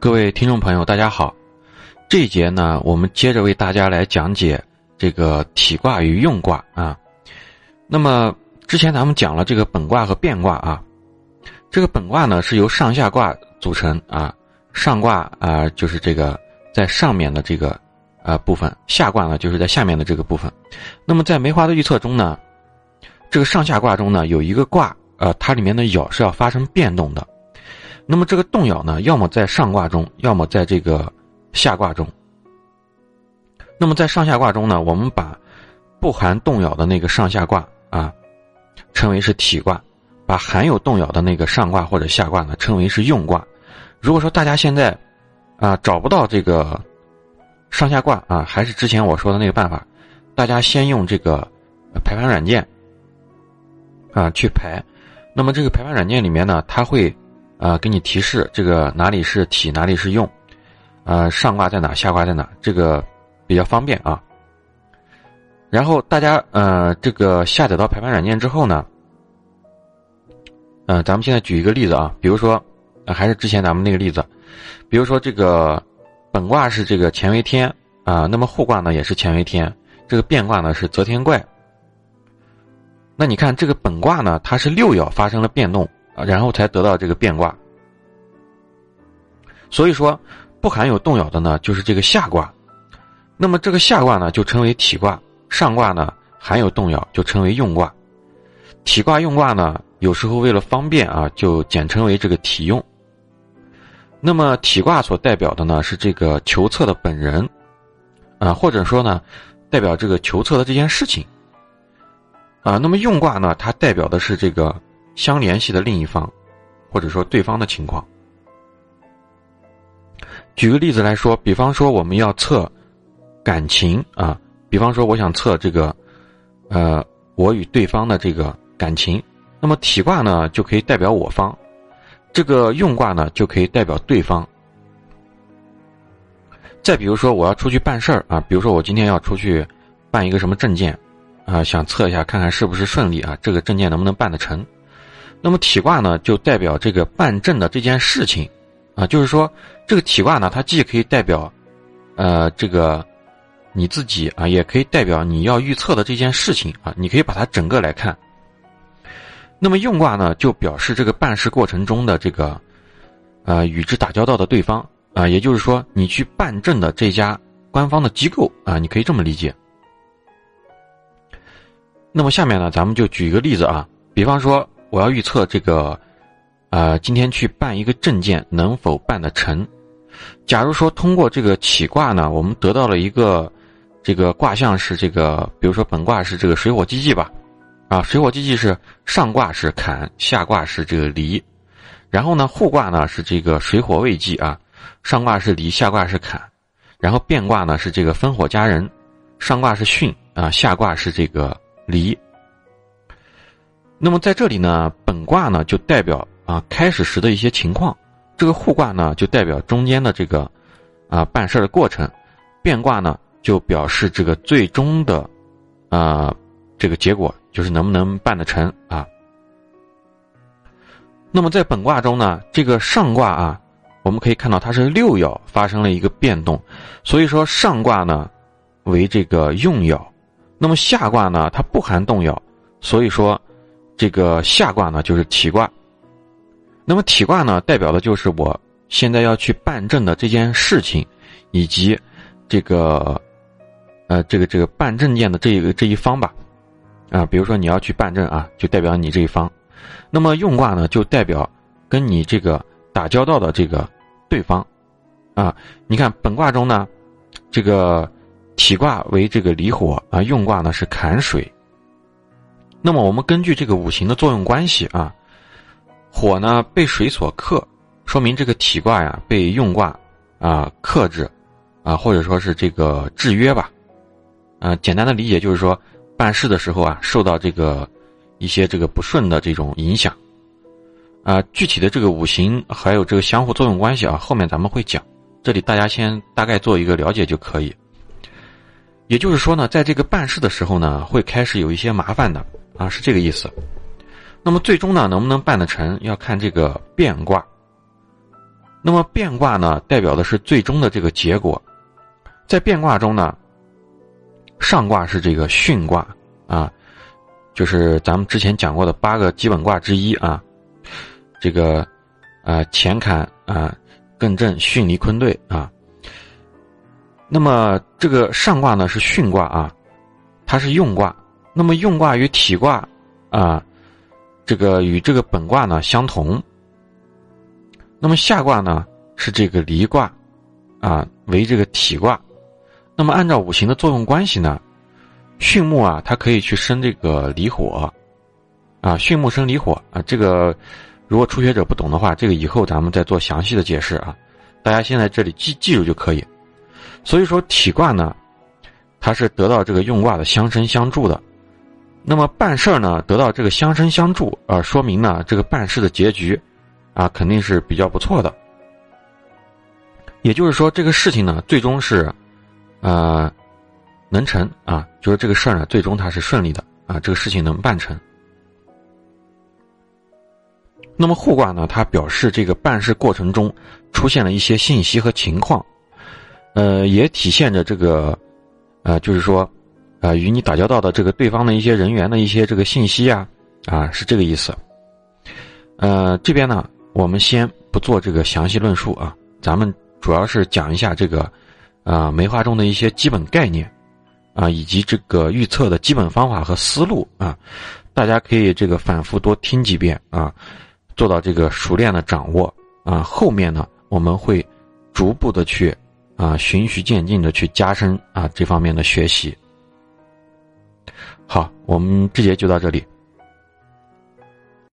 各位听众朋友，大家好。这一节呢，我们接着为大家来讲解这个体卦与用卦啊。那么之前咱们讲了这个本卦和变卦啊。这个本卦呢是由上下卦组成啊，上卦啊就是这个在上面的这个啊部分，下卦呢就是在下面的这个部分。那么在梅花的预测中呢，这个上下卦中呢有一个卦，呃，它里面的爻是要发生变动的。那么这个动爻呢，要么在上卦中，要么在这个下卦中。那么在上下卦中呢，我们把不含动爻的那个上下卦啊，称为是体卦；把含有动爻的那个上卦或者下卦呢，称为是用卦。如果说大家现在啊找不到这个上下卦啊，还是之前我说的那个办法，大家先用这个排盘软件啊去排。那么这个排盘软件里面呢，它会。啊，给你提示这个哪里是体，哪里是用，呃，上卦在哪，下卦在哪，这个比较方便啊。然后大家呃，这个下载到排盘软件之后呢，嗯，咱们现在举一个例子啊，比如说，还是之前咱们那个例子，比如说这个本卦是这个乾为天啊，那么后卦呢也是乾为天，这个变卦呢是则天怪。那你看这个本卦呢，它是六爻发生了变动。然后才得到这个变卦，所以说不含有动摇的呢，就是这个下卦。那么这个下卦呢，就称为体卦；上卦呢，含有动摇，就称为用卦。体卦、用卦呢，有时候为了方便啊，就简称为这个体用。那么体卦所代表的呢，是这个求测的本人，啊，或者说呢，代表这个求测的这件事情。啊，那么用卦呢，它代表的是这个。相联系的另一方，或者说对方的情况。举个例子来说，比方说我们要测感情啊，比方说我想测这个，呃，我与对方的这个感情，那么体卦呢就可以代表我方，这个用卦呢就可以代表对方。再比如说我要出去办事儿啊，比如说我今天要出去办一个什么证件啊，想测一下看看是不是顺利啊，这个证件能不能办得成。那么体卦呢，就代表这个办证的这件事情，啊，就是说这个体卦呢，它既可以代表，呃，这个你自己啊，也可以代表你要预测的这件事情啊，你可以把它整个来看。那么用卦呢，就表示这个办事过程中的这个，呃，与之打交道的对方啊，也就是说你去办证的这家官方的机构啊，你可以这么理解。那么下面呢，咱们就举一个例子啊，比方说。我要预测这个，呃，今天去办一个证件能否办得成？假如说通过这个起卦呢，我们得到了一个这个卦象是这个，比如说本卦是这个水火既济吧，啊，水火既济是上卦是坎，下卦是这个离，然后呢互卦呢是这个水火未济啊，上卦是离，下卦是坎，然后变卦呢是这个烽火佳人，上卦是巽啊，下卦是这个离。那么在这里呢，本卦呢就代表啊开始时的一些情况，这个互卦呢就代表中间的这个啊办事的过程，变卦呢就表示这个最终的啊这个结果就是能不能办得成啊。那么在本卦中呢，这个上卦啊，我们可以看到它是六爻发生了一个变动，所以说上卦呢为这个用爻，那么下卦呢它不含动爻，所以说。这个下卦呢，就是体卦。那么体卦呢，代表的就是我现在要去办证的这件事情，以及这个呃，这个这个办证件的这一个这一方吧。啊，比如说你要去办证啊，就代表你这一方。那么用卦呢，就代表跟你这个打交道的这个对方。啊，你看本卦中呢，这个体卦为这个离火啊，用卦呢是坎水。那么我们根据这个五行的作用关系啊，火呢被水所克，说明这个体卦呀被用卦啊克制，啊或者说是这个制约吧，啊简单的理解就是说办事的时候啊受到这个一些这个不顺的这种影响，啊具体的这个五行还有这个相互作用关系啊后面咱们会讲，这里大家先大概做一个了解就可以。也就是说呢，在这个办事的时候呢，会开始有一些麻烦的。啊，是这个意思。那么最终呢，能不能办得成，要看这个变卦。那么变卦呢，代表的是最终的这个结果。在变卦中呢，上卦是这个巽卦啊，就是咱们之前讲过的八个基本卦之一啊。这个啊，乾坎啊，艮震巽离坤兑啊。那么这个上卦呢是巽卦啊，它是用卦。那么用卦与体卦啊，这个与这个本卦呢相同。那么下卦呢是这个离卦，啊为这个体卦。那么按照五行的作用关系呢，巽木啊它可以去生这个离火，啊巽木生离火啊。这个如果初学者不懂的话，这个以后咱们再做详细的解释啊。大家现在这里记记住就可以。所以说体卦呢，它是得到这个用卦的相生相助的。那么办事儿呢得到这个相生相助啊，说明呢这个办事的结局。啊，肯定是比较不错的。也就是说，这个事情呢，最终是，呃，能成啊，就是这个事儿呢，最终它是顺利的啊，这个事情能办成。那么互卦呢，它表示这个办事过程中出现了一些信息和情况，呃，也体现着这个，呃，就是说，啊，与你打交道的这个对方的一些人员的一些这个信息啊，啊，是这个意思。呃，这边呢。我们先不做这个详细论述啊，咱们主要是讲一下这个，啊梅花中的一些基本概念，啊以及这个预测的基本方法和思路啊，大家可以这个反复多听几遍啊，做到这个熟练的掌握啊，后面呢我们会逐步的去啊循序渐进的去加深啊这方面的学习。好，我们这节就到这里。